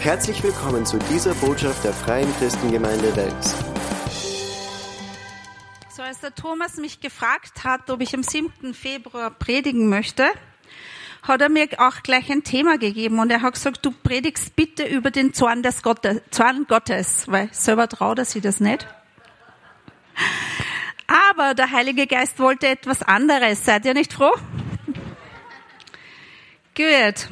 Herzlich willkommen zu dieser Botschaft der Freien Christengemeinde Wels. So, als der Thomas mich gefragt hat, ob ich am 7. Februar predigen möchte, hat er mir auch gleich ein Thema gegeben und er hat gesagt, du predigst bitte über den Zorn des Gottes, Zorn Gottes, weil selber traut er sich das nicht. Aber der Heilige Geist wollte etwas anderes. Seid ihr nicht froh? Gut.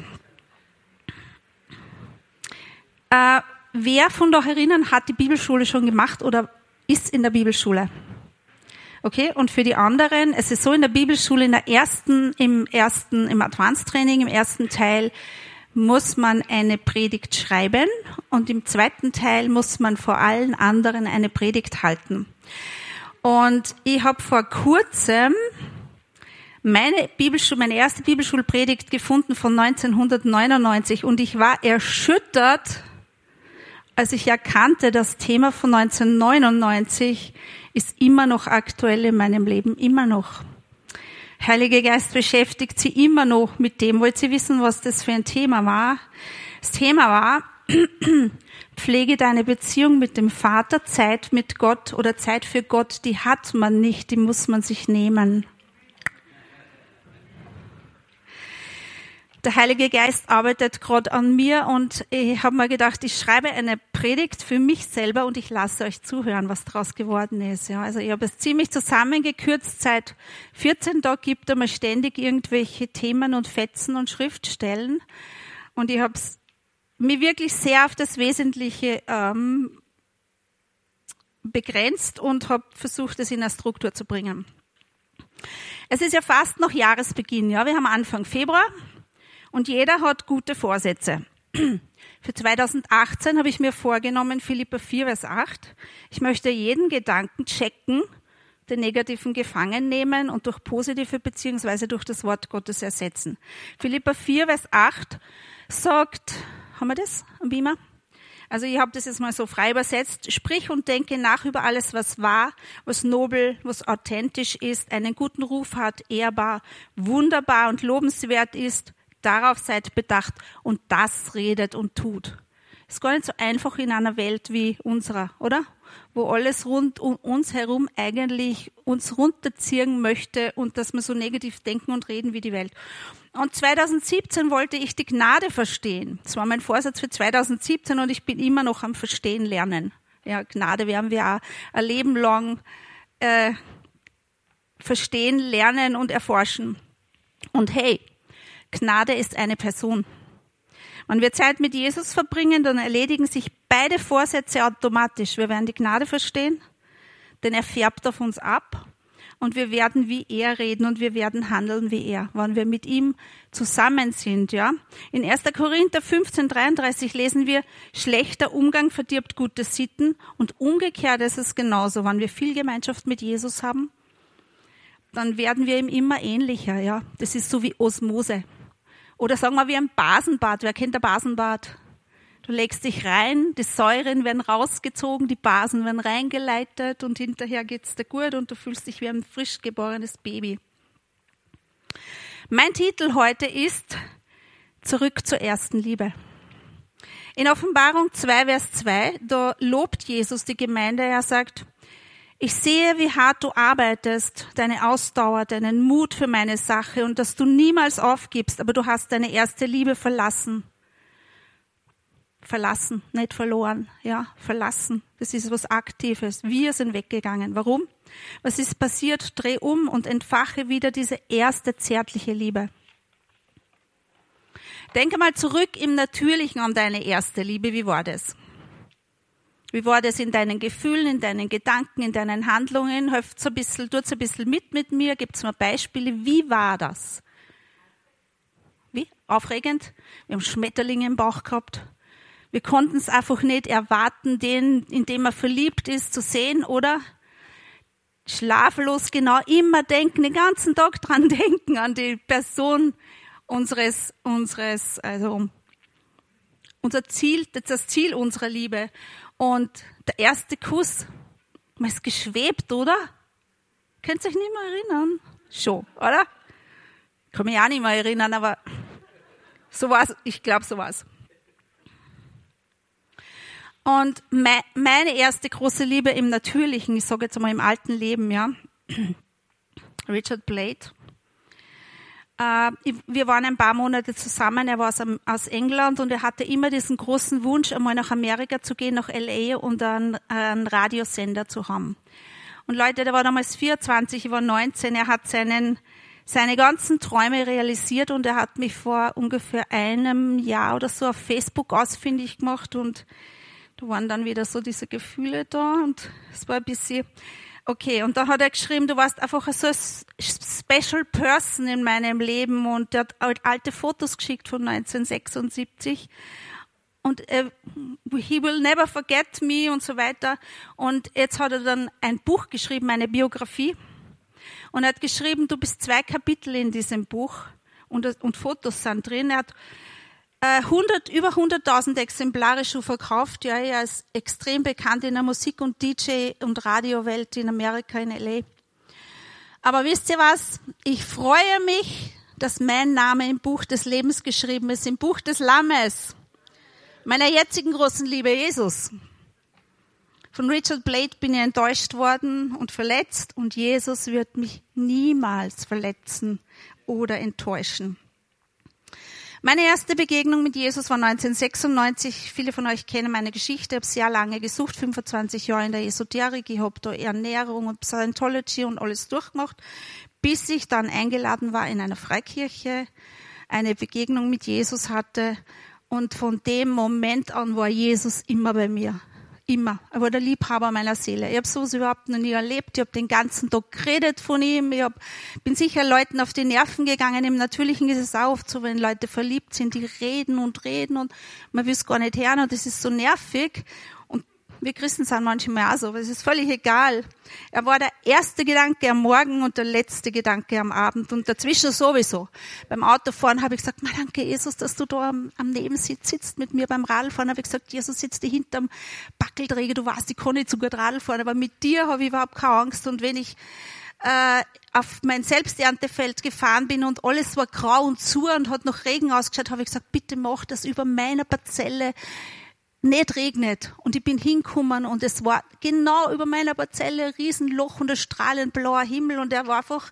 Äh, wer von euch erinnern hat die Bibelschule schon gemacht oder ist in der Bibelschule? Okay, und für die anderen, es ist so in der Bibelschule, in der ersten, im ersten, im Advanced Training, im ersten Teil muss man eine Predigt schreiben und im zweiten Teil muss man vor allen anderen eine Predigt halten. Und ich habe vor kurzem meine Bibelschule, meine erste Bibelschulpredigt gefunden von 1999 und ich war erschüttert, als ich erkannte, das Thema von 1999 ist immer noch aktuell in meinem Leben, immer noch. Heilige Geist beschäftigt sie immer noch mit dem. Wollt ihr wissen, was das für ein Thema war? Das Thema war, pflege deine Beziehung mit dem Vater, Zeit mit Gott oder Zeit für Gott, die hat man nicht, die muss man sich nehmen. Der Heilige Geist arbeitet gerade an mir und ich habe mir gedacht, ich schreibe eine Predigt für mich selber und ich lasse euch zuhören, was daraus geworden ist. Ja, also ich habe es ziemlich zusammengekürzt. Seit 14 Tagen gibt er mir ständig irgendwelche Themen und Fetzen und Schriftstellen und ich habe mich wirklich sehr auf das Wesentliche ähm, begrenzt und habe versucht, es in eine Struktur zu bringen. Es ist ja fast noch Jahresbeginn. Ja, wir haben Anfang Februar. Und jeder hat gute Vorsätze. Für 2018 habe ich mir vorgenommen, Philippa 4, Vers 8, ich möchte jeden Gedanken checken, den negativen gefangen nehmen und durch positive beziehungsweise durch das Wort Gottes ersetzen. Philippa 4, Vers 8 sagt, haben wir das am Beamer? Also ich habe das jetzt mal so frei übersetzt. Sprich und denke nach über alles, was wahr, was nobel, was authentisch ist, einen guten Ruf hat, ehrbar, wunderbar und lobenswert ist Darauf seid bedacht und das redet und tut. Ist gar nicht so einfach in einer Welt wie unserer, oder? Wo alles rund um uns herum eigentlich uns runterziehen möchte und dass wir so negativ denken und reden wie die Welt. Und 2017 wollte ich die Gnade verstehen. Das war mein Vorsatz für 2017 und ich bin immer noch am Verstehen lernen. Ja, Gnade werden wir auch ein Leben lang äh, verstehen, lernen und erforschen. Und hey, Gnade ist eine Person. Wenn wir Zeit mit Jesus verbringen, dann erledigen sich beide Vorsätze automatisch. Wir werden die Gnade verstehen, denn er färbt auf uns ab und wir werden wie er reden und wir werden handeln wie er, wenn wir mit ihm zusammen sind, ja. In 1. Korinther 15, 33 lesen wir, schlechter Umgang verdirbt gute Sitten und umgekehrt ist es genauso. Wenn wir viel Gemeinschaft mit Jesus haben, dann werden wir ihm immer ähnlicher, ja. Das ist so wie Osmose. Oder sagen wir wie ein Basenbad. Wer kennt der Basenbad? Du legst dich rein, die Säuren werden rausgezogen, die Basen werden reingeleitet und hinterher geht's dir gut und du fühlst dich wie ein frisch geborenes Baby. Mein Titel heute ist Zurück zur ersten Liebe. In Offenbarung 2, Vers 2, da lobt Jesus die Gemeinde. Er sagt, ich sehe, wie hart du arbeitest, deine Ausdauer, deinen Mut für meine Sache und dass du niemals aufgibst, aber du hast deine erste Liebe verlassen. Verlassen, nicht verloren, ja, verlassen. Das ist was Aktives. Wir sind weggegangen. Warum? Was ist passiert? Dreh um und entfache wieder diese erste zärtliche Liebe. Denke mal zurück im Natürlichen an deine erste Liebe. Wie war das? Wie war das in deinen Gefühlen, in deinen Gedanken, in deinen Handlungen? Hilft ein bisschen, tut's ein bisschen mit mit mir, gibt's mal Beispiele. Wie war das? Wie? Aufregend? Wir haben Schmetterlinge im Bauch gehabt. Wir konnten es einfach nicht erwarten, den, in dem er verliebt ist, zu sehen, oder? Schlaflos genau immer denken, den ganzen Tag dran denken, an die Person unseres, unseres, also, unser Ziel, das Ziel unserer Liebe. Und der erste Kuss, man ist geschwebt, oder? Könnt ihr euch nicht mehr erinnern? Schon, oder? Kann mich auch nicht mehr erinnern, aber so war's. Ich glaube, so war's. Und meine erste große Liebe im Natürlichen, ich sage jetzt einmal im alten Leben, ja, Richard Blade. Äh, wir waren ein paar Monate zusammen, er war aus England und er hatte immer diesen großen Wunsch, einmal nach Amerika zu gehen, nach LA und einen, einen Radiosender zu haben. Und Leute, der war damals 24, ich war 19, er hat seinen, seine ganzen Träume realisiert und er hat mich vor ungefähr einem Jahr oder so auf Facebook ausfindig gemacht und da waren dann wieder so diese Gefühle da und es war ein bisschen, okay. Und dann hat er geschrieben, du warst einfach so ein special person in meinem Leben und er hat alte Fotos geschickt von 1976 und äh, he will never forget me und so weiter. Und jetzt hat er dann ein Buch geschrieben, eine Biografie. Und er hat geschrieben, du bist zwei Kapitel in diesem Buch und, und Fotos sind drin. Er hat 100, äh, über 100.000 Exemplare schon verkauft. Ja, er ist extrem bekannt in der Musik- und DJ- und Radiowelt in Amerika, in L.A. Aber wisst ihr was? Ich freue mich, dass mein Name im Buch des Lebens geschrieben ist, im Buch des Lammes, meiner jetzigen großen Liebe Jesus. Von Richard Blade bin ich enttäuscht worden und verletzt und Jesus wird mich niemals verletzen oder enttäuschen. Meine erste Begegnung mit Jesus war 1996. Viele von euch kennen meine Geschichte. Ich habe sehr lange gesucht, 25 Jahre in der Esoterik. Ich habe da Ernährung und Scientology und alles durchgemacht, bis ich dann eingeladen war in einer Freikirche, eine Begegnung mit Jesus hatte. Und von dem Moment an war Jesus immer bei mir. Immer. Er war der Liebhaber meiner Seele. Ich habe sowas überhaupt noch nie erlebt. Ich habe den ganzen Tag geredet von ihm. Ich hab, bin sicher Leuten auf die Nerven gegangen. Im Natürlichen ist es auch oft so, wenn Leute verliebt sind, die reden und reden und man will es gar nicht hören und das ist so nervig. Wir Christen sind manchmal auch so, aber es ist völlig egal. Er war der erste Gedanke am Morgen und der letzte Gedanke am Abend und dazwischen sowieso. Beim Autofahren habe ich gesagt, mein danke Jesus, dass du da am, am Nebensitz sitzt mit mir beim Radlfahren. Habe ich gesagt, Jesus sitzt dir hinterm Backelträger, du weißt, ich kann nicht so gut Radl fahren, aber mit dir habe ich überhaupt keine Angst und wenn ich äh, auf mein Selbsterntefeld gefahren bin und alles war grau und zu und hat noch Regen ausgeschaut, habe ich gesagt, bitte mach das über meiner Parzelle nicht regnet. Und ich bin hingekommen und es war genau über meiner Parzelle ein Riesenloch und ein strahlend blauer Himmel und er war einfach,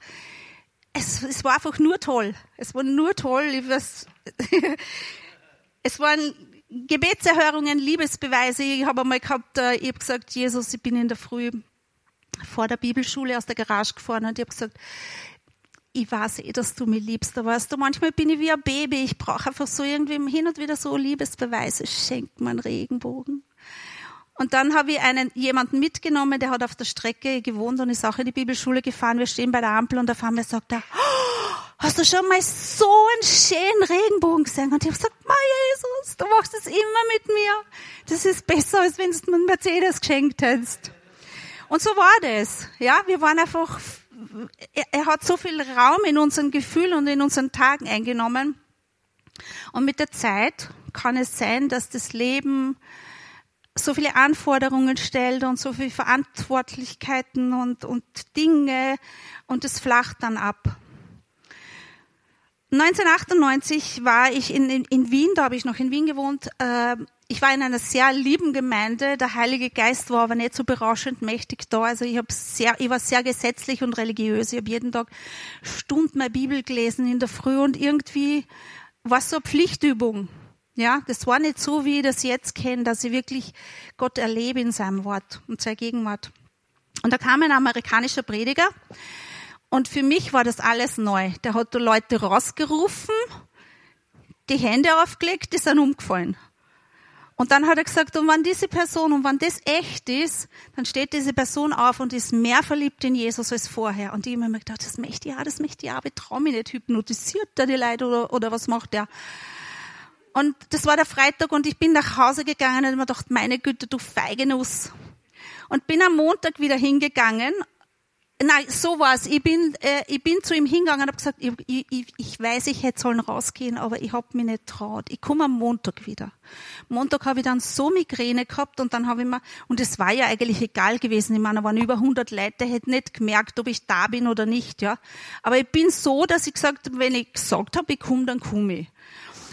es, es war einfach nur toll. Es war nur toll. Ich weiß, es waren Gebetserhörungen, Liebesbeweise. Ich habe einmal gehabt, äh, ich habe gesagt, Jesus, ich bin in der Früh vor der Bibelschule aus der Garage gefahren und ich habe gesagt, ich weiß eh, dass du mich liebst, aber weißt du, manchmal bin ich wie ein Baby. Ich brauche einfach so irgendwie hin und wieder so Liebesbeweise. Schenkt man Regenbogen. Und dann habe ich einen, jemanden mitgenommen, der hat auf der Strecke gewohnt und ist auch in die Bibelschule gefahren. Wir stehen bei der Ampel und auf einmal sagt er, oh, hast du schon mal so einen schönen Regenbogen gesehen? Und ich habe gesagt, Ma Jesus, du machst es immer mit mir. Das ist besser, als wenn du mir einen Mercedes geschenkt hättest. Und so war das. Ja, wir waren einfach er, hat so viel Raum in unseren Gefühlen und in unseren Tagen eingenommen. Und mit der Zeit kann es sein, dass das Leben so viele Anforderungen stellt und so viele Verantwortlichkeiten und, und Dinge und es flacht dann ab. 1998 war ich in, in, in Wien, da habe ich noch in Wien gewohnt, äh, ich war in einer sehr lieben Gemeinde. Der Heilige Geist war aber nicht so berauschend mächtig da. Also ich, hab sehr, ich war sehr gesetzlich und religiös. Ich habe jeden Tag Stunden meine Bibel gelesen in der Früh und irgendwie war es so eine Pflichtübung. Ja, das war nicht so, wie ich das jetzt kenne, dass ich wirklich Gott erlebe in seinem Wort und seiner Gegenwart. Und da kam ein amerikanischer Prediger und für mich war das alles neu. Der hat die Leute rausgerufen, die Hände aufgelegt, die sind umgefallen. Und dann hat er gesagt, und wenn diese Person, und wenn das echt ist, dann steht diese Person auf und ist mehr verliebt in Jesus als vorher. Und ich habe mir gedacht, das möchte ich ja, das möchte ich ja, aber ich traue mich nicht, hypnotisiert der die Leute oder, oder was macht der? Und das war der Freitag und ich bin nach Hause gegangen und habe mir gedacht, meine Güte, du feige Nuss. Und bin am Montag wieder hingegangen Nein, so war's. Ich bin, äh, ich bin zu ihm hingegangen und habe gesagt, ich, ich, ich weiß, ich hätte sollen rausgehen, aber ich habe mich nicht traut. Ich komme am Montag wieder. Montag habe ich dann so Migräne gehabt und dann habe ich mir, und es war ja eigentlich egal gewesen. Ich meine, da waren über 100 Leute, hätte nicht gemerkt, ob ich da bin oder nicht, ja. Aber ich bin so, dass ich gesagt habe, wenn ich gesagt habe, ich komme, dann komme ich.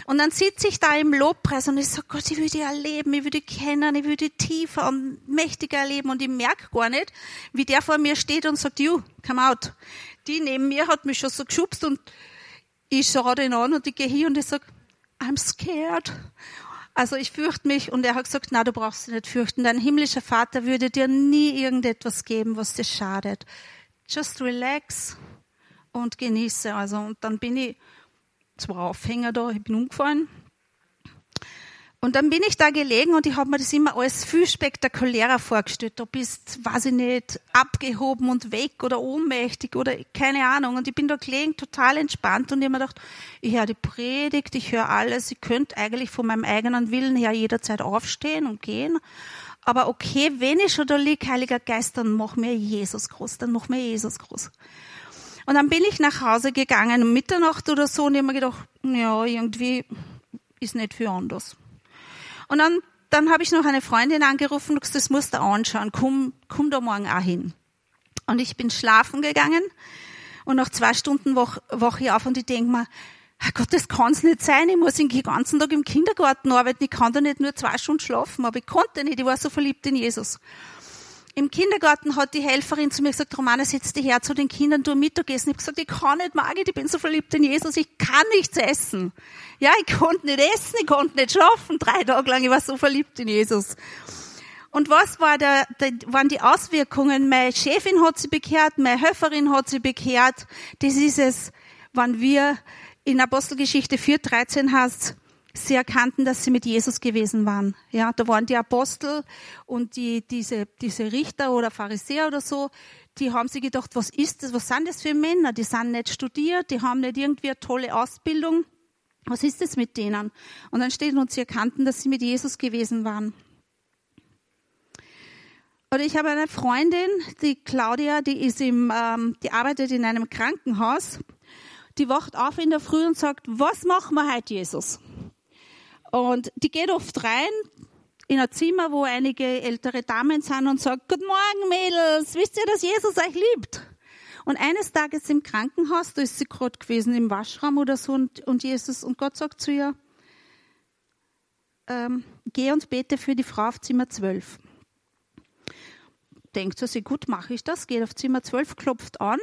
Und dann sitze ich da im Lobpreis und ich sage, Gott, ich will dich erleben, ich will dich kennen, ich will dich tiefer und mächtiger erleben. Und ich merke gar nicht, wie der vor mir steht und sagt, you, come out. Die neben mir hat mich schon so geschubst und ich schaue den an und ich gehe hier und ich sage, I'm scared. Also ich fürchte mich und er hat gesagt, na, du brauchst dich nicht fürchten. Dein himmlischer Vater würde dir nie irgendetwas geben, was dir schadet. Just relax und genieße. Also und dann bin ich zwar Aufhänger da, ich bin umgefallen. Und dann bin ich da gelegen und ich habe mir das immer alles viel spektakulärer vorgestellt. Du bist, weiß ich nicht, abgehoben und weg oder ohnmächtig oder keine Ahnung. Und ich bin da gelegen, total entspannt und ich habe mir gedacht, ich höre die Predigt, ich höre alles. Ich könnte eigentlich von meinem eigenen Willen her jederzeit aufstehen und gehen. Aber okay, wenn ich schon da liege, Heiliger Geist, dann mach mir Jesus groß, dann mach mir Jesus groß. Und dann bin ich nach Hause gegangen um Mitternacht oder so und ich habe mir gedacht, ja, irgendwie ist nicht viel anders. Und dann, dann habe ich noch eine Freundin angerufen und gesagt, das musst du anschauen, komm, komm da morgen auch hin. Und ich bin schlafen gegangen und nach zwei Stunden wach, wach ich auf und ich denke mir, Gott, das kann's nicht sein. Ich muss den ganzen Tag im Kindergarten arbeiten. Ich kann da nicht nur zwei Stunden schlafen. Aber ich konnte nicht. Ich war so verliebt in Jesus. Im Kindergarten hat die Helferin zu mir gesagt, Romana, setz dich her zu den Kindern, du Mittagessen. Ich habe gesagt, ich kann nicht, Margit, ich bin so verliebt in Jesus, ich kann nichts essen. Ja, ich konnte nicht essen, ich konnte nicht schlafen, drei Tage lang, ich war so verliebt in Jesus. Und was war der, der, waren die Auswirkungen? Meine Chefin hat sie bekehrt, meine Helferin hat sie bekehrt. Das ist es, wann wir in Apostelgeschichte 4,13 hast, sie erkannten, dass sie mit Jesus gewesen waren. Ja, da waren die Apostel und die, diese, diese Richter oder Pharisäer oder so, die haben sich gedacht, was ist das, was sind das für Männer? Die sind nicht studiert, die haben nicht irgendwie eine tolle Ausbildung. Was ist das mit denen? Und dann steht und sie erkannten, dass sie mit Jesus gewesen waren. Oder ich habe eine Freundin, die Claudia, die ist im, ähm, die arbeitet in einem Krankenhaus. Die wacht auf in der Früh und sagt, was machen wir heute, Jesus? Und die geht oft rein in ein Zimmer, wo einige ältere Damen sind und sagt, Guten Morgen, Mädels, wisst ihr, dass Jesus euch liebt? Und eines Tages im Krankenhaus, da ist sie gerade gewesen im Waschraum oder so und, und Jesus und Gott sagt zu ihr, ähm, geh und bete für die Frau auf Zimmer 12. Denkt sie, gut, mache ich das, geht auf Zimmer 12, klopft an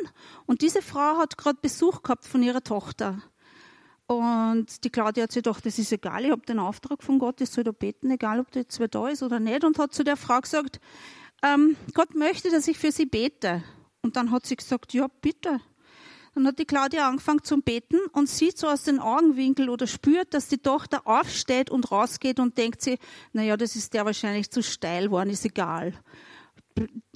und diese Frau hat gerade Besuch gehabt von ihrer Tochter. Und die Claudia hat sich gedacht, das ist egal, ich habe den Auftrag von Gott, ich soll da beten, egal ob der jetzt wer da ist oder nicht. Und hat zu der Frau gesagt, ähm, Gott möchte, dass ich für sie bete. Und dann hat sie gesagt, ja, bitte. Dann hat die Claudia angefangen zum Beten und sieht so aus den Augenwinkeln oder spürt, dass die Tochter aufsteht und rausgeht und denkt sie, naja, das ist der wahrscheinlich zu steil worden, ist egal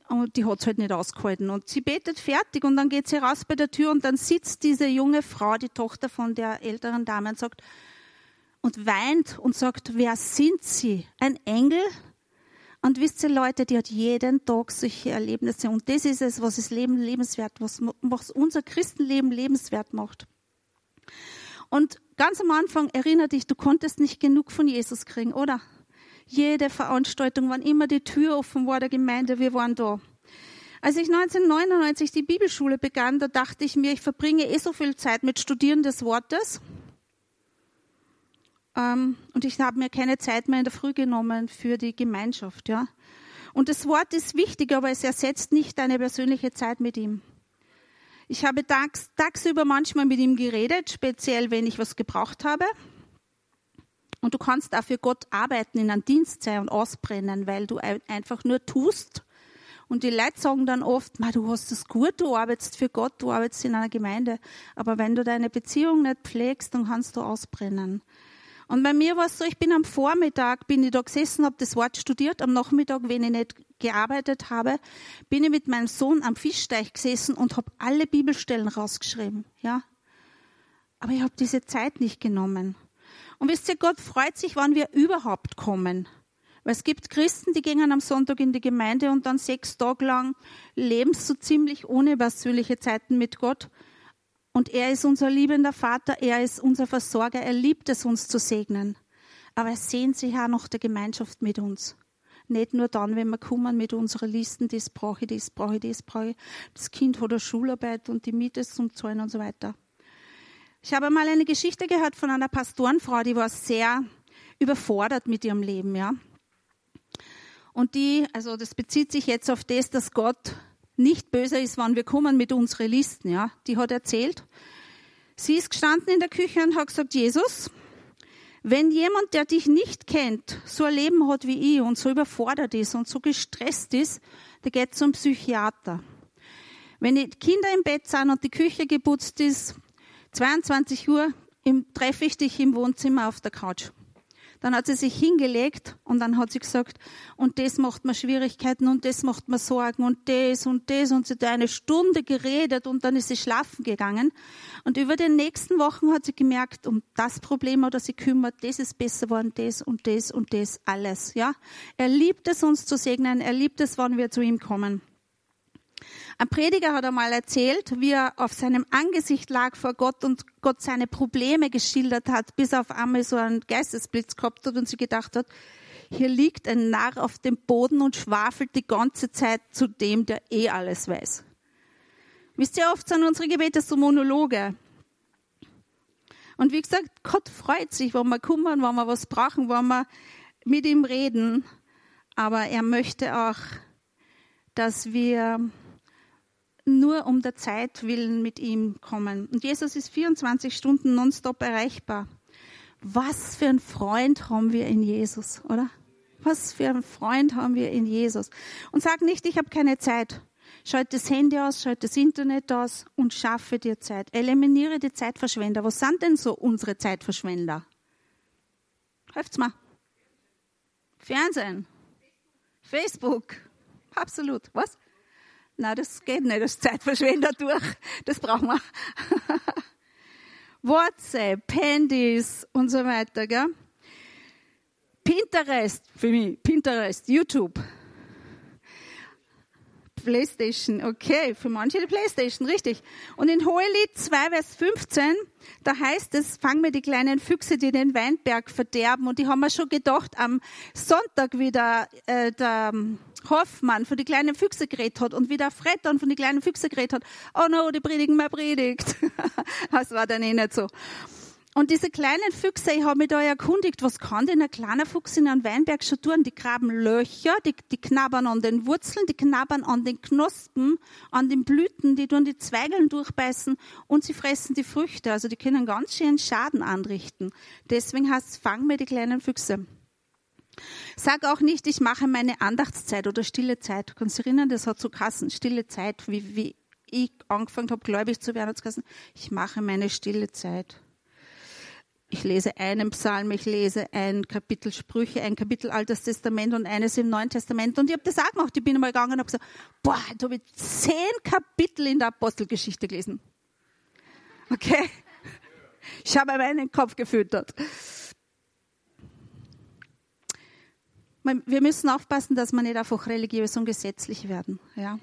und die hat es halt nicht ausgehalten. Und sie betet fertig und dann geht sie raus bei der Tür und dann sitzt diese junge Frau, die Tochter von der älteren Dame, und sagt, und weint und sagt, wer sind Sie? Ein Engel? Und wisst ihr, Leute, die hat jeden Tag solche Erlebnisse. Und das ist es, was das Leben lebenswert, was, was unser Christenleben lebenswert macht. Und ganz am Anfang erinnere dich, du konntest nicht genug von Jesus kriegen, oder? Jede Veranstaltung, wann immer die Tür offen war der Gemeinde, wir waren da. Als ich 1999 die Bibelschule begann, da dachte ich mir, ich verbringe eh so viel Zeit mit Studieren des Wortes. Ähm, und ich habe mir keine Zeit mehr in der Früh genommen für die Gemeinschaft, ja. Und das Wort ist wichtig, aber es ersetzt nicht deine persönliche Zeit mit ihm. Ich habe tags, tagsüber manchmal mit ihm geredet, speziell wenn ich was gebraucht habe. Und du kannst auch für Gott arbeiten, in einem Dienst sein und ausbrennen, weil du einfach nur tust. Und die Leute sagen dann oft, du hast es gut, du arbeitest für Gott, du arbeitest in einer Gemeinde. Aber wenn du deine Beziehung nicht pflegst, dann kannst du ausbrennen. Und bei mir war es so, ich bin am Vormittag, bin ich da gesessen, habe das Wort studiert. Am Nachmittag, wenn ich nicht gearbeitet habe, bin ich mit meinem Sohn am Fischteich gesessen und habe alle Bibelstellen rausgeschrieben. Ja, aber ich habe diese Zeit nicht genommen. Und wisst ihr, Gott freut sich, wann wir überhaupt kommen. Weil es gibt Christen, die gehen am Sonntag in die Gemeinde und dann sechs Tage lang leben so ziemlich ohne persönliche Zeiten mit Gott. Und er ist unser liebender Vater, er ist unser Versorger, er liebt es, uns zu segnen. Aber er sehnt sich auch nach der Gemeinschaft mit uns. Nicht nur dann, wenn wir kommen mit unserer Listen, das brauche ich, das brauche ich, das brauche ich. Das Kind hat eine Schularbeit und die Miete zum Zahlen und so weiter. Ich habe mal eine Geschichte gehört von einer Pastorenfrau, die war sehr überfordert mit ihrem Leben, ja. Und die, also das bezieht sich jetzt auf das, dass Gott nicht böse ist, wann wir kommen mit unseren Listen, ja. Die hat erzählt. Sie ist gestanden in der Küche und hat gesagt, Jesus, wenn jemand, der dich nicht kennt, so ein Leben hat wie ich und so überfordert ist und so gestresst ist, der geht zum Psychiater. Wenn die Kinder im Bett sind und die Küche geputzt ist, 22 Uhr treffe ich dich im Wohnzimmer auf der Couch. Dann hat sie sich hingelegt und dann hat sie gesagt, und das macht mir Schwierigkeiten und das macht mir Sorgen und das und das und sie hat eine Stunde geredet und dann ist sie schlafen gegangen. Und über den nächsten Wochen hat sie gemerkt, um das Problem oder sie kümmert, das ist besser geworden, das und das und das alles, ja. Er liebt es, uns zu segnen, er liebt es, wann wir zu ihm kommen. Ein Prediger hat einmal erzählt, wie er auf seinem Angesicht lag vor Gott und Gott seine Probleme geschildert hat, bis er auf einmal so einen Geistesblitz gehabt hat und sie gedacht hat, hier liegt ein Narr auf dem Boden und schwafelt die ganze Zeit zu dem, der eh alles weiß. Wisst ihr, oft sind unsere Gebete so Monologe. Und wie gesagt, Gott freut sich, wenn wir kommen, wenn wir was brauchen, wenn wir mit ihm reden. Aber er möchte auch, dass wir nur um der Zeit willen mit ihm kommen. Und Jesus ist 24 Stunden nonstop erreichbar. Was für ein Freund haben wir in Jesus, oder? Was für ein Freund haben wir in Jesus. Und sag nicht, ich habe keine Zeit. Schalt das Handy aus, schalt das Internet aus und schaffe dir Zeit. Eliminiere die Zeitverschwender. Was sind denn so unsere Zeitverschwender? Helft's mal. Fernsehen. Facebook. Absolut. Was? Na, das geht nicht, das Zeitverschwender durch. Das brauchen wir. WhatsApp, Handys und so weiter, gell? Pinterest, für mich, Pinterest, YouTube. Playstation, okay, für manche die Playstation, richtig. Und in Hohelied 2, Vers 15, da heißt es, fang mir die kleinen Füchse, die den Weinberg verderben. Und die haben wir schon gedacht, am Sonntag wieder äh, der Hoffmann von die kleinen Füchse geredet hat und wie der Fred dann von die kleinen Füchse geredet hat. Oh no, die predigen mehr predigt. das war dann eh nicht so. Und diese kleinen Füchse, ich habe mich da erkundigt, was kann denn ein kleiner Fuchs in einem Weinberg schon tun? Die graben Löcher, die, die knabbern an den Wurzeln, die knabbern an den Knospen, an den Blüten, die tun die Zweigeln durchbeißen und sie fressen die Früchte. Also die können ganz schön Schaden anrichten. Deswegen heißt es, fang mir die kleinen Füchse. Sag auch nicht, ich mache meine Andachtszeit oder stille Zeit. Du kannst dich erinnern, das hat so Kassen, stille Zeit, wie, wie ich angefangen habe, gläubig zu werden, hat Kassen. Ich mache meine stille Zeit. Ich lese einen Psalm, ich lese ein Kapitel Sprüche, ein Kapitel Altes Testament und eines im Neuen Testament. Und ich habe das auch gemacht. Ich bin einmal gegangen und habe gesagt, boah, da habe ich zehn Kapitel in der Apostelgeschichte gelesen. Okay? Ich habe meinen Kopf gefüttert. Wir müssen aufpassen, dass wir nicht einfach religiös und gesetzlich werden. Ja?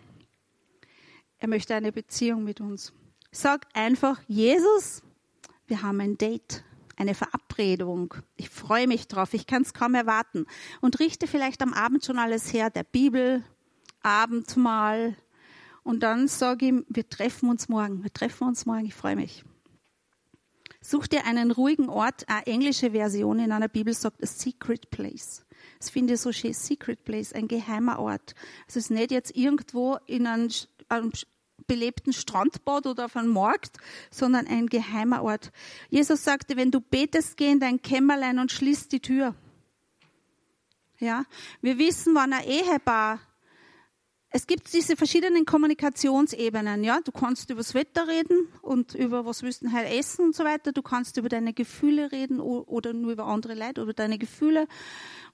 Er möchte eine Beziehung mit uns. Sag einfach, Jesus, wir haben ein Date, eine Verabredung. Ich freue mich drauf, ich kann es kaum erwarten. Und richte vielleicht am Abend schon alles her, der Bibel, Abendmahl. Und dann sage ihm, wir treffen uns morgen, wir treffen uns morgen, ich freue mich. Such dir einen ruhigen Ort. Eine englische Version in einer Bibel sagt a secret place. Das finde ich so schön. Secret place, ein geheimer Ort. Es ist nicht jetzt irgendwo in einem, einem belebten Strandbad oder auf einem Markt, sondern ein geheimer Ort. Jesus sagte, wenn du betest, geh in dein Kämmerlein und schließ die Tür. Ja, wir wissen, wann ein Ehepaar es gibt diese verschiedenen Kommunikationsebenen, ja. Du kannst über das Wetter reden und über was willst du halt essen und so weiter. Du kannst über deine Gefühle reden oder nur über andere Leute, über deine Gefühle.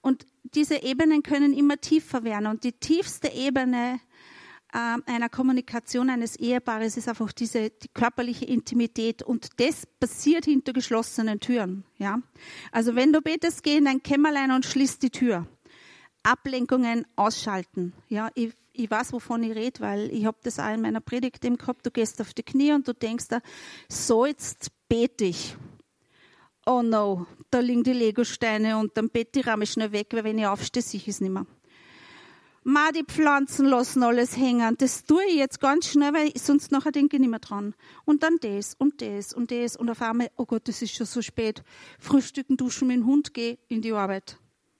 Und diese Ebenen können immer tiefer werden. Und die tiefste Ebene äh, einer Kommunikation eines Ehepaares ist einfach diese die körperliche Intimität. Und das passiert hinter geschlossenen Türen, ja. Also wenn du betest, geh in dein Kämmerlein und schließ die Tür. Ablenkungen ausschalten. Ja, ich ich weiß, wovon ich rede, weil ich habe das auch in meiner Predigt eben gehabt. Du gehst auf die Knie und du denkst da, so jetzt bete ich. Oh no, da liegen die Legosteine und dann bete ich ramme schnell weg, weil wenn ich aufstehe, sehe ich es nicht mehr. Ma, die Pflanzen lassen alles hängen. Das tue ich jetzt ganz schnell, weil sonst nachher denke ich nicht mehr dran. Und dann das und das und das und auf einmal, oh Gott, das ist schon so spät. Frühstücken, duschen mit dem Hund, geh in die Arbeit.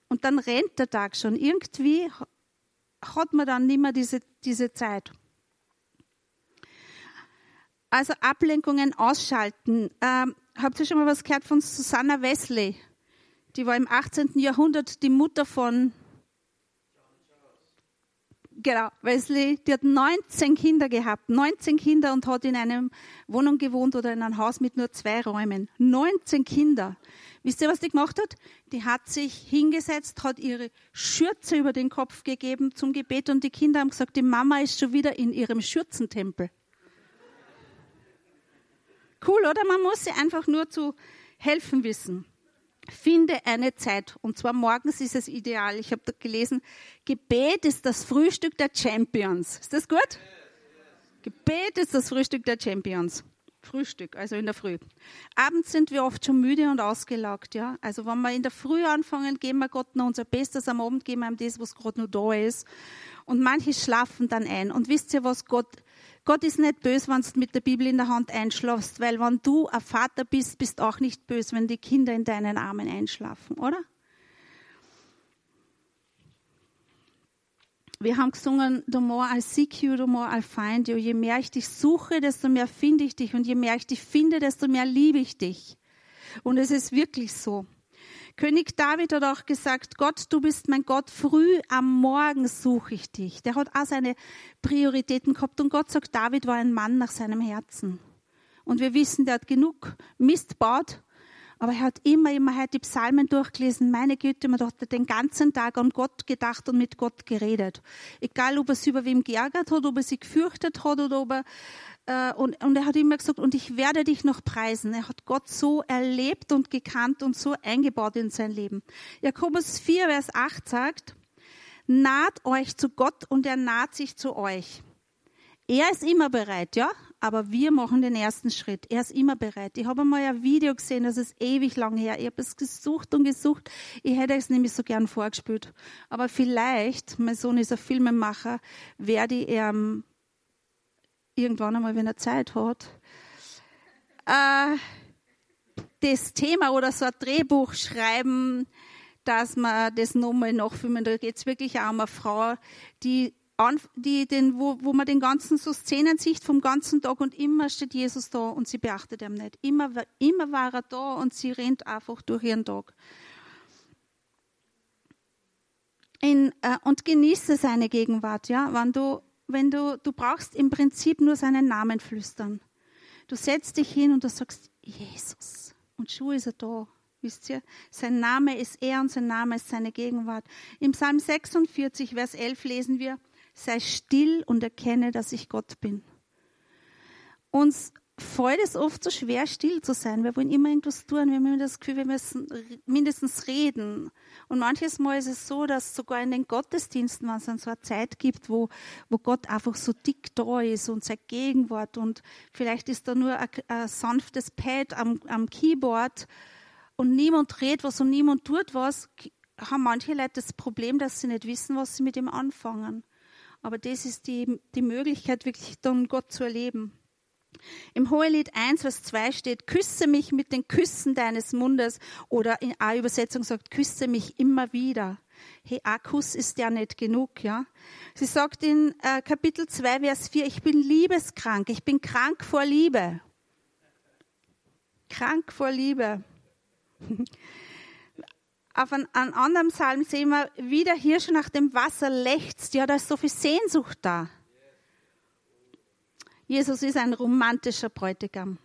Und dann rennt der Tag schon. Irgendwie hat man dann nicht mehr diese, diese Zeit. Also Ablenkungen ausschalten. Ähm, habt ihr schon mal was gehört von Susanna Wesley? Die war im 18. Jahrhundert die Mutter von Genau, Wesley, die hat 19 Kinder gehabt, 19 Kinder und hat in einem Wohnung gewohnt oder in einem Haus mit nur zwei Räumen. 19 Kinder. Wisst ihr, was die gemacht hat? Die hat sich hingesetzt, hat ihre Schürze über den Kopf gegeben zum Gebet und die Kinder haben gesagt, die Mama ist schon wieder in ihrem Schürzentempel. Cool, oder? Man muss sie einfach nur zu helfen wissen. Finde eine Zeit. Und zwar morgens ist es ideal. Ich habe gelesen, Gebet ist das Frühstück der Champions. Ist das gut? Gebet ist das Frühstück der Champions. Frühstück, also in der Früh. Abends sind wir oft schon müde und ausgelaugt, ja. Also wenn wir in der Früh anfangen, geben wir Gott noch unser Bestes, am Abend geben wir ihm das, was gerade noch da ist. Und manche schlafen dann ein. Und wisst ihr, was Gott Gott ist nicht böse, wenn du mit der Bibel in der Hand einschlafst, weil wenn du ein Vater bist, bist auch nicht böse, wenn die Kinder in deinen Armen einschlafen, oder? Wir haben gesungen, the more I seek you, the more I find you. Je mehr ich dich suche, desto mehr finde ich dich. Und je mehr ich dich finde, desto mehr liebe ich dich. Und es ist wirklich so. König David hat auch gesagt, Gott, du bist mein Gott, früh am Morgen suche ich dich. Der hat auch seine Prioritäten gehabt und Gott sagt, David war ein Mann nach seinem Herzen. Und wir wissen, der hat genug Mist baut, aber er hat immer, immer halt die Psalmen durchgelesen. Meine Güte, man hat den ganzen Tag an Gott gedacht und mit Gott geredet. Egal, ob er sich über wem geärgert hat, ob er sich gefürchtet hat oder ob er äh, und, und er hat immer gesagt, und ich werde dich noch preisen. Er hat Gott so erlebt und gekannt und so eingebaut in sein Leben. Jakobus 4, Vers 8 sagt, naht euch zu Gott und er naht sich zu euch. Er ist immer bereit, ja, aber wir machen den ersten Schritt. Er ist immer bereit. Ich habe einmal ein Video gesehen, das ist ewig lang her. Ich habe es gesucht und gesucht. Ich hätte es nämlich so gern vorgespielt. Aber vielleicht, mein Sohn ist ein Filmemacher, werde ich ihm irgendwann einmal, wenn er Zeit hat, äh, das Thema oder so ein Drehbuch schreiben, dass man das nochmal nachfilmen. Da geht es wirklich auch um eine Frau, die, die den, wo, wo man den ganzen so Szenen sieht vom ganzen Tag und immer steht Jesus da und sie beachtet ihn nicht. Immer, immer war er da und sie rennt einfach durch ihren Tag. In, äh, und genieße seine Gegenwart, ja. Wenn du wenn du, du brauchst im Prinzip nur seinen Namen flüstern. Du setzt dich hin und du sagst, Jesus. Und schon ist er da. Wisst ihr? Sein Name ist er und sein Name ist seine Gegenwart. Im Psalm 46, Vers 11 lesen wir, sei still und erkenne, dass ich Gott bin. Uns fällt es oft so schwer, still zu sein. Wir wollen immer irgendwas tun. Wir haben immer das Gefühl, wir müssen mindestens reden. Und manches Mal ist es so, dass sogar in den Gottesdiensten, wenn es dann so eine Zeit gibt, wo, wo Gott einfach so dick da ist und seine Gegenwart und vielleicht ist da nur ein, ein sanftes Pad am, am Keyboard und niemand redet was und niemand tut was, haben manche Leute das Problem, dass sie nicht wissen, was sie mit ihm anfangen. Aber das ist die, die Möglichkeit, wirklich dann Gott zu erleben. Im Hohelied 1, Vers 2 steht, küsse mich mit den Küssen deines Mundes oder in einer Übersetzung sagt, küsse mich immer wieder. Hey, ein Kuss ist ja nicht genug, ja. Sie sagt in äh, Kapitel 2, Vers 4, ich bin liebeskrank, ich bin krank vor Liebe. Krank vor Liebe. Auf einem, einem anderen Psalm sehen wir, wie der Hirsch nach dem Wasser lechzt. Ja, da ist so viel Sehnsucht da. Jesus ist ein romantischer Bräutigam.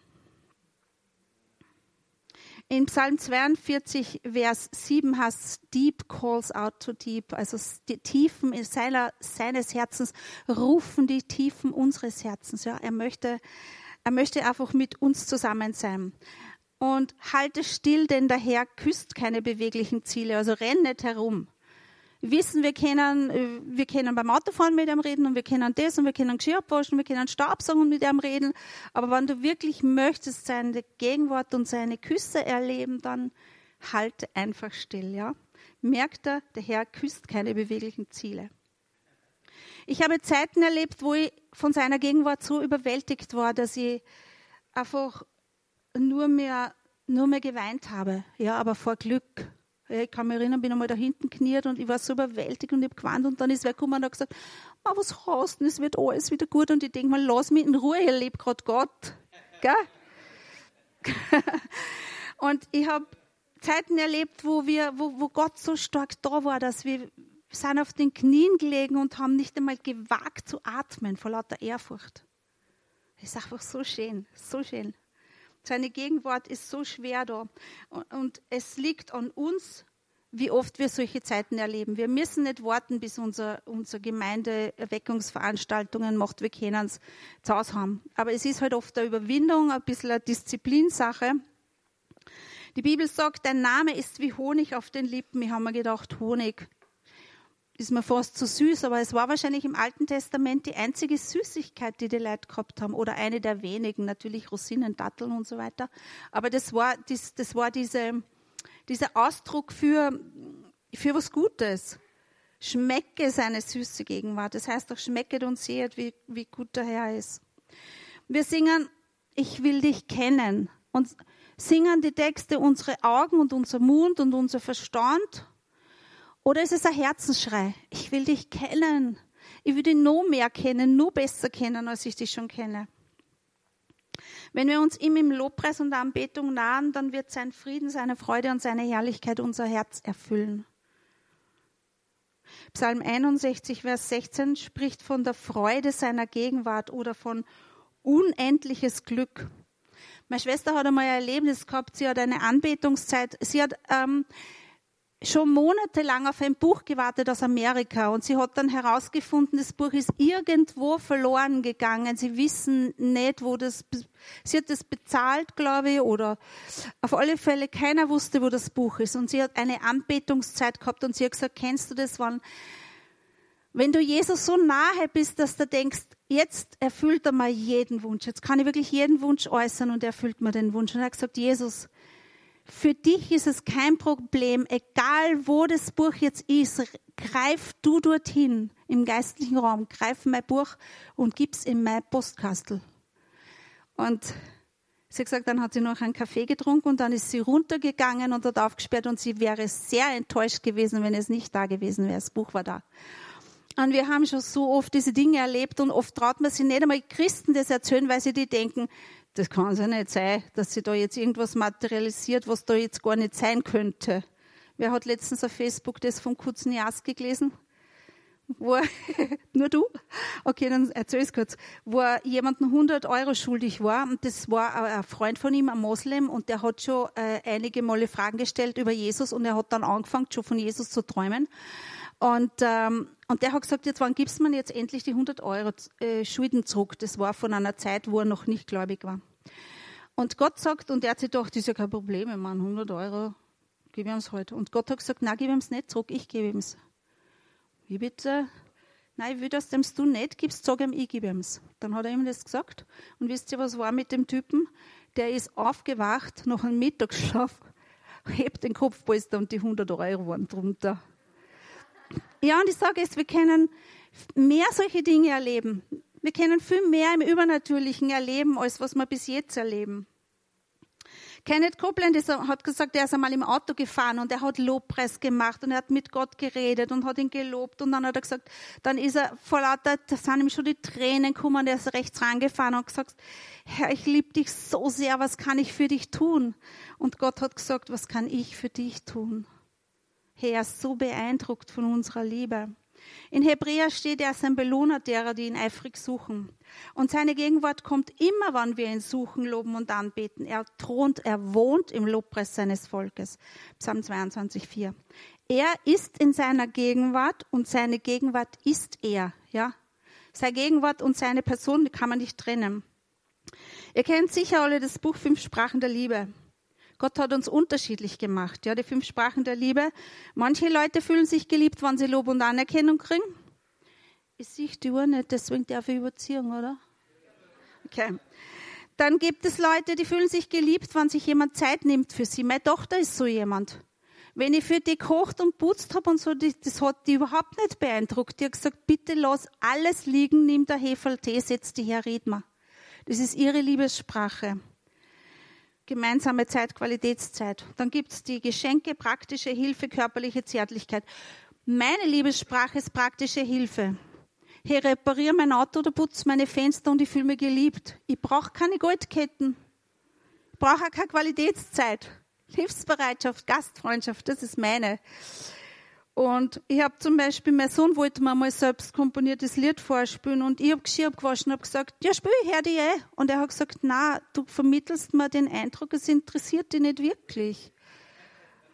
In Psalm 42, Vers 7 heißt Deep calls out to deep. Also die Tiefen seiner, seines Herzens rufen die Tiefen unseres Herzens. Ja, er möchte, er möchte einfach mit uns zusammen sein. Und halte still, denn der Herr küsst keine beweglichen Ziele. Also renn nicht herum wissen, wir können, äh, wir können beim Autofahren mit ihm reden und wir können das und wir können Geschirr abwaschen, wir können Staubsaugen mit ihm reden. Aber wenn du wirklich möchtest seine Gegenwart und seine Küsse erleben, dann halte einfach still, ja. Merkt er, der Herr küsst keine beweglichen Ziele. Ich habe Zeiten erlebt, wo ich von seiner Gegenwart so überwältigt war, dass ich einfach nur mehr, nur mehr geweint habe. Ja, aber vor Glück. Ich kann mich erinnern, bin einmal da hinten kniert und ich war so überwältigt und ich habe gewarnt und dann ist wer gekommen und hat gesagt, oh, was hast du, es wird alles wieder gut und ich denke mal, lass mich in Ruhe, ich lebe gerade Gott. Gell? und ich habe Zeiten erlebt, wo wir, wo, wo Gott so stark da war, dass wir sind auf den Knien gelegen und haben nicht einmal gewagt zu atmen vor lauter Ehrfurcht. Das ist einfach so schön, so schön. Seine Gegenwart ist so schwer da. Und es liegt an uns, wie oft wir solche Zeiten erleben. Wir müssen nicht warten, bis unser, unsere Gemeindeerweckungsveranstaltungen macht, wir können es zu Hause haben. Aber es ist halt oft eine Überwindung, ein bisschen eine Disziplinsache. Die Bibel sagt, dein Name ist wie Honig auf den Lippen. Ich habe mir gedacht, Honig ist mir fast zu süß, aber es war wahrscheinlich im Alten Testament die einzige Süßigkeit, die die Leute gehabt haben, oder eine der wenigen, natürlich Rosinen, Datteln und so weiter. Aber das war, das, das war diese, dieser Ausdruck für, für was Gutes. Schmecke seine süße Gegenwart. Das heißt auch, schmecket und sehet, wie, wie gut der Herr ist. Wir singen, ich will dich kennen. Und singen die Texte unsere Augen und unser Mund und unser Verstand oder ist es ein Herzensschrei? Ich will dich kennen. Ich will dich noch mehr kennen, noch besser kennen, als ich dich schon kenne. Wenn wir uns ihm im Lobpreis und der Anbetung nahen, dann wird sein Frieden, seine Freude und seine Herrlichkeit unser Herz erfüllen. Psalm 61, Vers 16 spricht von der Freude seiner Gegenwart oder von unendliches Glück. Meine Schwester hat einmal ein Erlebnis gehabt, sie hat eine Anbetungszeit, sie hat ähm, schon monatelang auf ein Buch gewartet aus Amerika und sie hat dann herausgefunden, das Buch ist irgendwo verloren gegangen. Sie wissen nicht, wo das, sie hat das bezahlt, glaube ich, oder auf alle Fälle keiner wusste, wo das Buch ist. Und sie hat eine Anbetungszeit gehabt und sie hat gesagt, kennst du das, wann, wenn du Jesus so nahe bist, dass du denkst, jetzt erfüllt er mal jeden Wunsch. Jetzt kann ich wirklich jeden Wunsch äußern und er erfüllt mir den Wunsch. Und er hat gesagt, Jesus, für dich ist es kein Problem, egal wo das Buch jetzt ist, greif du dorthin im geistlichen Raum, greif mein Buch und gib's in mein Postkastel. Und sie hat gesagt, dann hat sie noch einen Kaffee getrunken und dann ist sie runtergegangen und hat aufgesperrt und sie wäre sehr enttäuscht gewesen, wenn es nicht da gewesen wäre. Das Buch war da. Und wir haben schon so oft diese Dinge erlebt und oft traut man sich nicht einmal Christen das erzählen, weil sie die denken, das kann es ja nicht sein, dass sie da jetzt irgendwas materialisiert, was da jetzt gar nicht sein könnte. Wer hat letztens auf Facebook das von Kuzniaski gelesen? Wo nur du? Okay, dann erzähl es kurz. Wo er jemanden 100 Euro schuldig war und das war ein Freund von ihm, ein Moslem und der hat schon äh, einige Male Fragen gestellt über Jesus und er hat dann angefangen, schon von Jesus zu träumen. Und, ähm, und der hat gesagt, jetzt wann gibst du mir jetzt endlich die 100 Euro äh, Schulden zurück? Das war von einer Zeit, wo er noch nicht gläubig war. Und Gott sagt, und er hat sich gedacht, das ist ja kein Problem, ich meine, 100 Euro, ich ihm halt. Und Gott hat gesagt, nein, gib ihm es nicht zurück, ich gebe ihm es. Wie bitte? Nein, ich will, dass du du nicht gibst, sag ihm, ich gebe ihm es. Dann hat er ihm das gesagt. Und wisst ihr, was war mit dem Typen? Der ist aufgewacht nach einem Mittagsschlaf, hebt den Kopfpolster und die 100 Euro waren drunter. Ja, und ich sage es, wir können mehr solche Dinge erleben. Wir können viel mehr im Übernatürlichen erleben, als was wir bis jetzt erleben. Kenneth Copeland hat gesagt, er ist einmal im Auto gefahren und er hat Lobpreis gemacht und er hat mit Gott geredet und hat ihn gelobt und dann hat er gesagt, dann ist er vor lauter, da sind ihm schon die Tränen gekommen und er ist rechts rangefahren und gesagt, Herr, ich liebe dich so sehr, was kann ich für dich tun? Und Gott hat gesagt, was kann ich für dich tun? Herr, so beeindruckt von unserer Liebe. In Hebräer steht, er ist ein Belohner derer, die ihn eifrig suchen. Und seine Gegenwart kommt immer, wann wir ihn suchen, loben und anbeten. Er thront, er wohnt im Lobpreis seines Volkes. Psalm 22, 4. Er ist in seiner Gegenwart und seine Gegenwart ist er, ja. Seine Gegenwart und seine Person, kann man nicht trennen. Ihr kennt sicher alle das Buch Fünf Sprachen der Liebe. Gott hat uns unterschiedlich gemacht. Ja, die fünf Sprachen der Liebe. Manche Leute fühlen sich geliebt, wenn sie Lob und Anerkennung kriegen. Ich sehe die Uhr nicht, deswegen darf ich überziehen, oder? Okay. Dann gibt es Leute, die fühlen sich geliebt, wenn sich jemand Zeit nimmt für sie. Meine Tochter ist so jemand. Wenn ich für die gekocht und putzt habe und so, das hat die überhaupt nicht beeindruckt. Die hat gesagt, bitte lass alles liegen, nimm der Heferl Tee, setz dich her, red mal. Das ist ihre Liebessprache. Gemeinsame Zeit, Qualitätszeit. Dann gibt's die Geschenke, praktische Hilfe, körperliche Zärtlichkeit. Meine Liebessprache ist praktische Hilfe. Hey, repariere mein Auto oder putze meine Fenster und ich fühle mich geliebt. Ich brauche keine Goldketten. Ich brauche auch keine Qualitätszeit. Hilfsbereitschaft, Gastfreundschaft, das ist meine. Und ich habe zum Beispiel, mein Sohn wollte mir mal selbst komponiertes Lied vorspielen und ich habe Geschirr abgewaschen und habe gesagt, ja, spiel hör dich eh. Und er hat gesagt, na, du vermittelst mir den Eindruck, es interessiert dich nicht wirklich.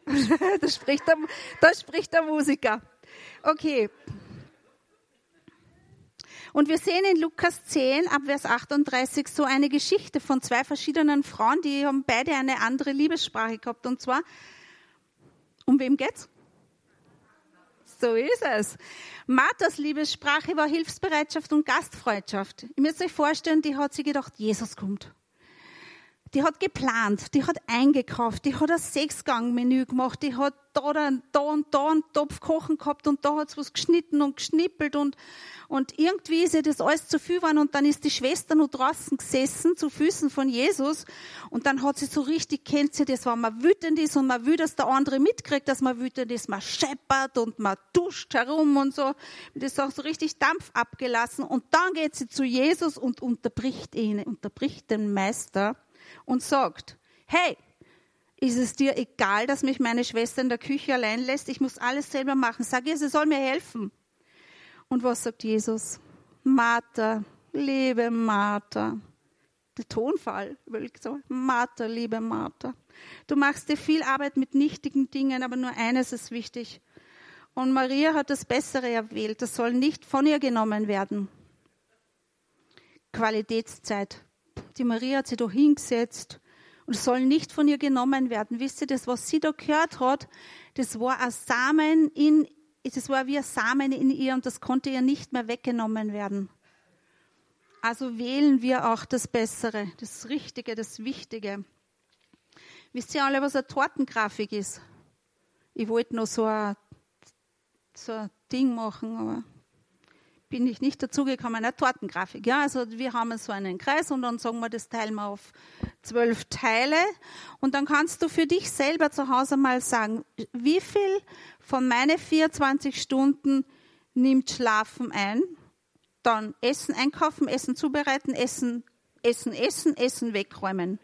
da, spricht der, da spricht der Musiker. Okay. Und wir sehen in Lukas 10 ab Vers 38 so eine Geschichte von zwei verschiedenen Frauen, die haben beide eine andere Liebessprache gehabt. Und zwar, um wem geht's? So ist es. Marthas Liebessprache war Hilfsbereitschaft und Gastfreundschaft. Ihr müsst euch vorstellen, die hat sich gedacht, Jesus kommt die hat geplant, die hat eingekauft, die hat ein Sechsgang-Menü gemacht, die hat da, da, da und da einen Topf kochen gehabt und da hat sie was geschnitten und geschnippelt und, und irgendwie ist ihr das alles zu viel geworden und dann ist die Schwester nur draußen gesessen zu Füßen von Jesus und dann hat sie so richtig, kennt sie das, wenn man wütend ist und man will, dass der andere mitkriegt, dass man wütend ist, man scheppert und man duscht herum und so. Das ist auch so richtig Dampf abgelassen und dann geht sie zu Jesus und unterbricht ihn, unterbricht den Meister und sagt, hey, ist es dir egal, dass mich meine Schwester in der Küche allein lässt? Ich muss alles selber machen. Sag ihr, sie soll mir helfen. Und was sagt Jesus? Martha, liebe Martha. Der Tonfall, sagen. Martha, liebe Martha. Du machst dir viel Arbeit mit nichtigen Dingen, aber nur eines ist wichtig. Und Maria hat das Bessere erwählt. Das soll nicht von ihr genommen werden. Qualitätszeit. Die Maria hat sich da hingesetzt und soll nicht von ihr genommen werden. Wisst ihr, das, was sie da gehört hat, das war ein Samen in, das war wie ein Samen in ihr und das konnte ihr nicht mehr weggenommen werden. Also wählen wir auch das Bessere, das Richtige, das Wichtige. Wisst ihr alle, was eine Tortengrafik ist? Ich wollte noch so ein, so ein Ding machen, aber bin ich nicht dazugekommen, eine Tortengrafik. Ja, also wir haben so einen Kreis und dann sagen wir, das teilen wir auf zwölf Teile. Und dann kannst du für dich selber zu Hause mal sagen, wie viel von meinen 24 Stunden nimmt Schlafen ein? Dann Essen einkaufen, Essen zubereiten, Essen, Essen, Essen, Essen wegräumen.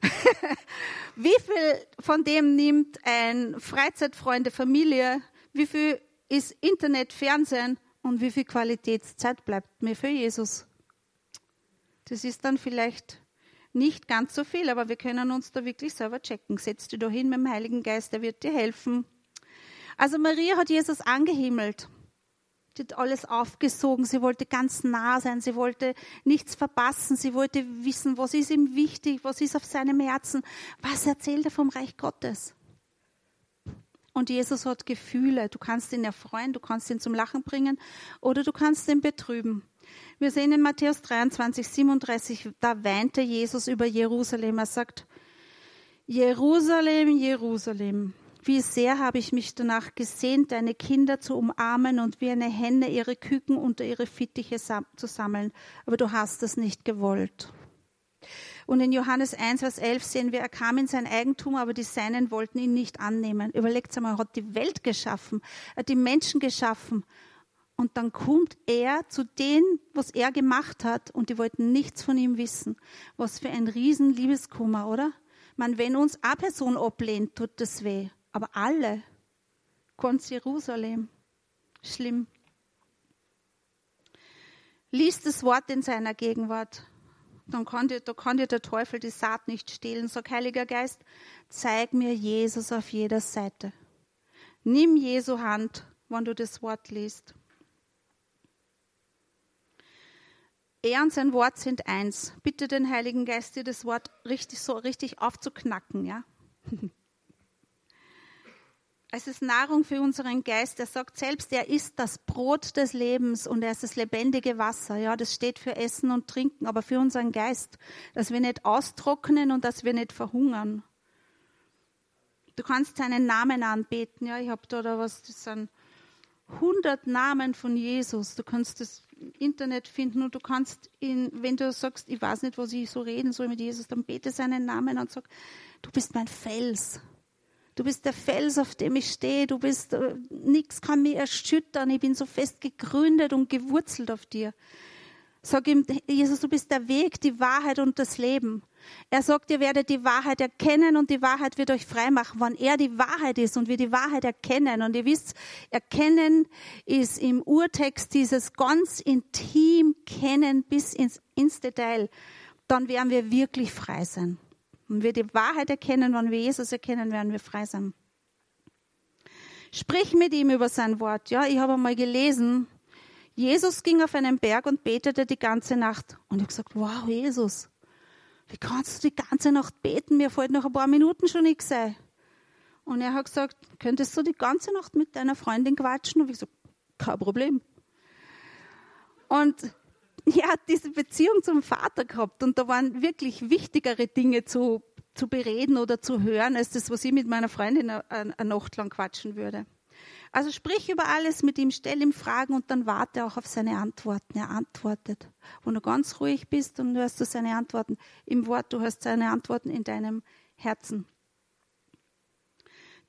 wie viel von dem nimmt ein Freizeitfreunde, Familie? Wie viel ist Internet, Fernsehen? Und wie viel Qualitätszeit bleibt mir für Jesus? Das ist dann vielleicht nicht ganz so viel, aber wir können uns da wirklich selber checken. Setz dich da hin mit dem Heiligen Geist, der wird dir helfen. Also Maria hat Jesus angehimmelt. Sie hat alles aufgesogen. Sie wollte ganz nah sein. Sie wollte nichts verpassen. Sie wollte wissen, was ist ihm wichtig, was ist auf seinem Herzen. Was erzählt er vom Reich Gottes? Und Jesus hat Gefühle. Du kannst ihn erfreuen, du kannst ihn zum Lachen bringen oder du kannst ihn betrüben. Wir sehen in Matthäus 23, 37, da weinte Jesus über Jerusalem. Er sagt, Jerusalem, Jerusalem, wie sehr habe ich mich danach gesehnt, deine Kinder zu umarmen und wie eine Henne ihre Küken unter ihre Fittiche zu sammeln. Aber du hast es nicht gewollt. Und in Johannes 1, Vers 11 sehen wir, er kam in sein Eigentum, aber die Seinen wollten ihn nicht annehmen. Überlegt einmal, er hat die Welt geschaffen, er hat die Menschen geschaffen. Und dann kommt er zu denen, was er gemacht hat, und die wollten nichts von ihm wissen. Was für ein riesen Liebeskummer, oder? Man, wenn uns eine Person ablehnt, tut das weh. Aber alle. Ganz Jerusalem. Schlimm. Lies das Wort in seiner Gegenwart dann dir, da dir der Teufel die Saat nicht stehlen. Sag, Heiliger Geist, zeig mir Jesus auf jeder Seite. Nimm Jesu Hand, wenn du das Wort liest. Er und sein Wort sind eins. Bitte den Heiligen Geist, dir das Wort richtig so richtig aufzuknacken, ja? Es ist Nahrung für unseren Geist. Er sagt selbst, er ist das Brot des Lebens und er ist das lebendige Wasser. Ja, das steht für Essen und Trinken, aber für unseren Geist, dass wir nicht austrocknen und dass wir nicht verhungern. Du kannst seinen Namen anbeten. Ja, ich habe da, da was, das sind 100 Namen von Jesus. Du kannst das im Internet finden und du kannst ihn, wenn du sagst, ich weiß nicht, was ich so reden soll mit Jesus, dann bete seinen Namen und sag, du bist mein Fels. Du bist der Fels, auf dem ich stehe. Du bist, äh, nichts kann mich erschüttern. Ich bin so fest gegründet und gewurzelt auf dir. Sag ihm, Jesus, du bist der Weg, die Wahrheit und das Leben. Er sagt, ihr werdet die Wahrheit erkennen und die Wahrheit wird euch frei machen. Wann er die Wahrheit ist und wir die Wahrheit erkennen. Und ihr wisst, erkennen ist im Urtext dieses ganz intim kennen bis ins, ins Detail. Dann werden wir wirklich frei sein. Wenn wir die Wahrheit erkennen, wenn wir Jesus erkennen, werden wir frei sein. Sprich mit ihm über sein Wort. Ja, ich habe einmal gelesen, Jesus ging auf einen Berg und betete die ganze Nacht. Und ich habe gesagt, wow, Jesus, wie kannst du die ganze Nacht beten? Mir fällt noch ein paar Minuten schon nichts ein. Und er hat gesagt, könntest du die ganze Nacht mit deiner Freundin quatschen? Und ich gesagt, kein Problem. Und er hat diese Beziehung zum Vater gehabt und da waren wirklich wichtigere Dinge zu, zu bereden oder zu hören, als das, was ich mit meiner Freundin eine, eine Nacht lang quatschen würde. Also sprich über alles mit ihm, stell ihm Fragen und dann warte auch auf seine Antworten. Er antwortet. Wenn du ganz ruhig bist, dann hörst du seine Antworten im Wort, du hörst seine Antworten in deinem Herzen.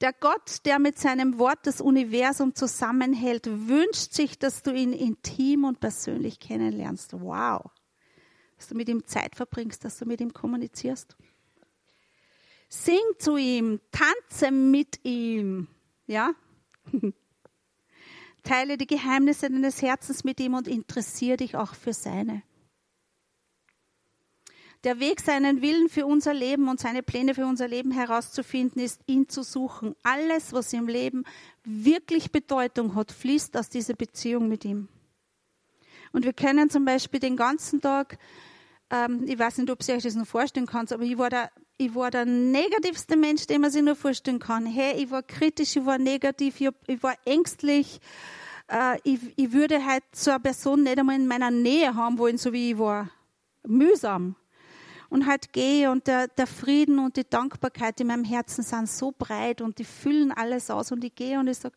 Der Gott, der mit seinem Wort das Universum zusammenhält, wünscht sich, dass du ihn intim und persönlich kennenlernst. Wow. Dass du mit ihm Zeit verbringst, dass du mit ihm kommunizierst. Sing zu ihm, tanze mit ihm. Ja? Teile die Geheimnisse deines Herzens mit ihm und interessiere dich auch für seine. Der Weg, seinen Willen für unser Leben und seine Pläne für unser Leben herauszufinden, ist, ihn zu suchen. Alles, was im Leben wirklich Bedeutung hat, fließt aus dieser Beziehung mit ihm. Und wir können zum Beispiel den ganzen Tag, ähm, ich weiß nicht, ob Sie euch das noch vorstellen kann, aber ich war der, ich war der negativste Mensch, den man sich nur vorstellen kann. Hey, ich war kritisch, ich war negativ, ich, ich war ängstlich. Äh, ich, ich würde halt so eine Person nicht einmal in meiner Nähe haben wollen, so wie ich war. Mühsam und halt gehe und der, der Frieden und die Dankbarkeit in meinem Herzen sind so breit und die füllen alles aus und ich gehe und ich sage,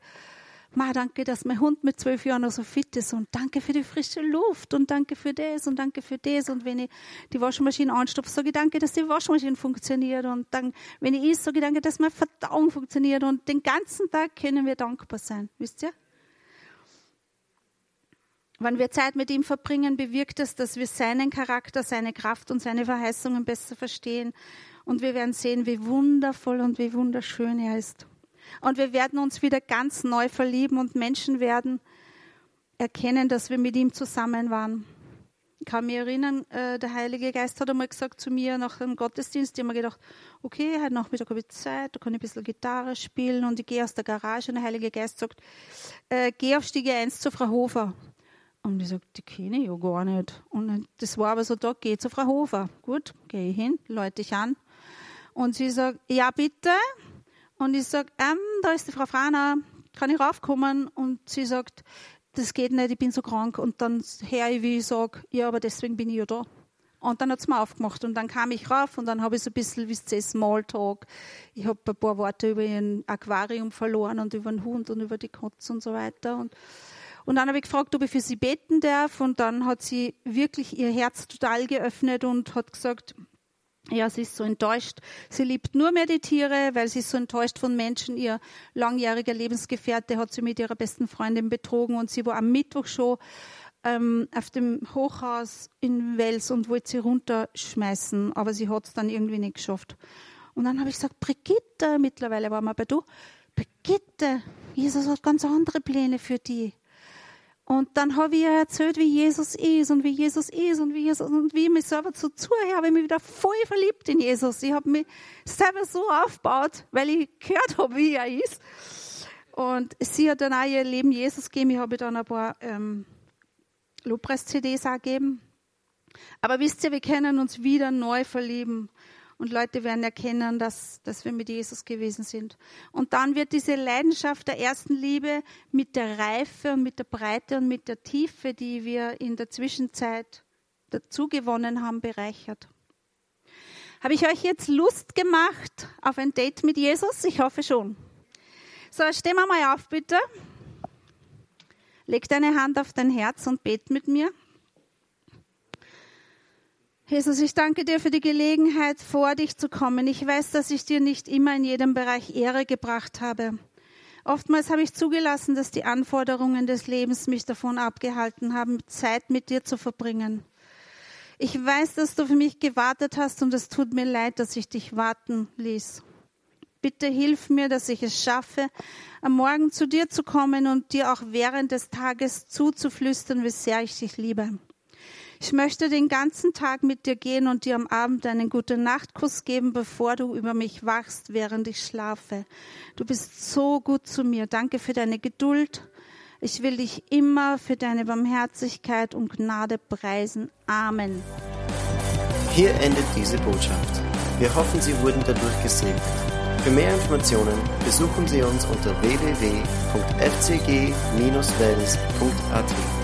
Ma, danke, dass mein Hund mit zwölf Jahren noch so fit ist und danke für die frische Luft und danke für das und danke für das und wenn ich die Waschmaschine anstopfe, sage ich danke, dass die Waschmaschine funktioniert und dann, wenn ich isst, sage ich danke, dass meine Verdauung funktioniert und den ganzen Tag können wir dankbar sein, wisst ihr? Wenn wir Zeit mit ihm verbringen, bewirkt es, dass wir seinen Charakter, seine Kraft und seine Verheißungen besser verstehen. Und wir werden sehen, wie wundervoll und wie wunderschön er ist. Und wir werden uns wieder ganz neu verlieben und Menschen werden erkennen, dass wir mit ihm zusammen waren. Ich kann mich erinnern, äh, der Heilige Geist hat einmal gesagt zu mir nach dem Gottesdienst, ich habe mir gedacht, okay, heute Nachmittag habe ich Zeit, da kann ich ein bisschen Gitarre spielen und ich gehe aus der Garage und der Heilige Geist sagt, äh, geh auf Stiege 1 zu Frau Hofer. Und ich sage, die kenne ich ja gar nicht. Und das war aber so, da geh zu Frau Hofer. Gut, gehe ich hin, läute ich an. Und sie sagt, ja bitte. Und ich sage, ähm, da ist die Frau Frana, kann ich raufkommen? Und sie sagt, das geht nicht, ich bin so krank. Und dann höre ich, wie ich sage, ja, aber deswegen bin ich ja da. Und dann hat's mir aufgemacht und dann kam ich rauf und dann habe ich so ein bisschen, wie ihr, Smalltalk. Ich habe ein paar Worte über ein Aquarium verloren und über den Hund und über die Katze und so weiter. Und und dann habe ich gefragt, ob ich für sie beten darf. Und dann hat sie wirklich ihr Herz total geöffnet und hat gesagt, ja, sie ist so enttäuscht. Sie liebt nur mehr die Tiere, weil sie ist so enttäuscht von Menschen. Ihr langjähriger Lebensgefährte hat sie mit ihrer besten Freundin betrogen und sie war am Mittwoch schon ähm, auf dem Hochhaus in Wels und wollte sie runterschmeißen, aber sie hat es dann irgendwie nicht geschafft. Und dann habe ich gesagt, Brigitte, mittlerweile waren wir bei du, Brigitte, Jesus hat ganz andere Pläne für die. Und dann habe ich ihr erzählt, wie Jesus ist und wie Jesus ist und wie Jesus und wie ich mich selber so zuhöre, habe ich mich wieder voll verliebt in Jesus. Ich habe mich selber so aufgebaut, weil ich gehört habe, wie er ist. Und sie hat dann auch ihr Leben Jesus gegeben. Ich habe dann ein paar ähm, Lobpreis-CDs auch gegeben. Aber wisst ihr, wir können uns wieder neu verlieben und Leute werden erkennen, dass, dass wir mit Jesus gewesen sind. Und dann wird diese Leidenschaft der ersten Liebe mit der Reife und mit der Breite und mit der Tiefe, die wir in der Zwischenzeit dazu gewonnen haben, bereichert. Habe ich euch jetzt Lust gemacht auf ein Date mit Jesus? Ich hoffe schon. So, stehen wir mal auf, bitte. Leg deine Hand auf dein Herz und bet mit mir. Jesus, ich danke dir für die Gelegenheit, vor dich zu kommen. Ich weiß, dass ich dir nicht immer in jedem Bereich Ehre gebracht habe. Oftmals habe ich zugelassen, dass die Anforderungen des Lebens mich davon abgehalten haben, Zeit mit dir zu verbringen. Ich weiß, dass du für mich gewartet hast und es tut mir leid, dass ich dich warten ließ. Bitte hilf mir, dass ich es schaffe, am Morgen zu dir zu kommen und dir auch während des Tages zuzuflüstern, wie sehr ich dich liebe. Ich möchte den ganzen Tag mit dir gehen und dir am Abend einen guten Nachtkuss geben, bevor du über mich wachst, während ich schlafe. Du bist so gut zu mir. Danke für deine Geduld. Ich will dich immer für deine Barmherzigkeit und Gnade preisen. Amen. Hier endet diese Botschaft. Wir hoffen, Sie wurden dadurch gesegnet. Für mehr Informationen besuchen Sie uns unter www.fcg-wells.at.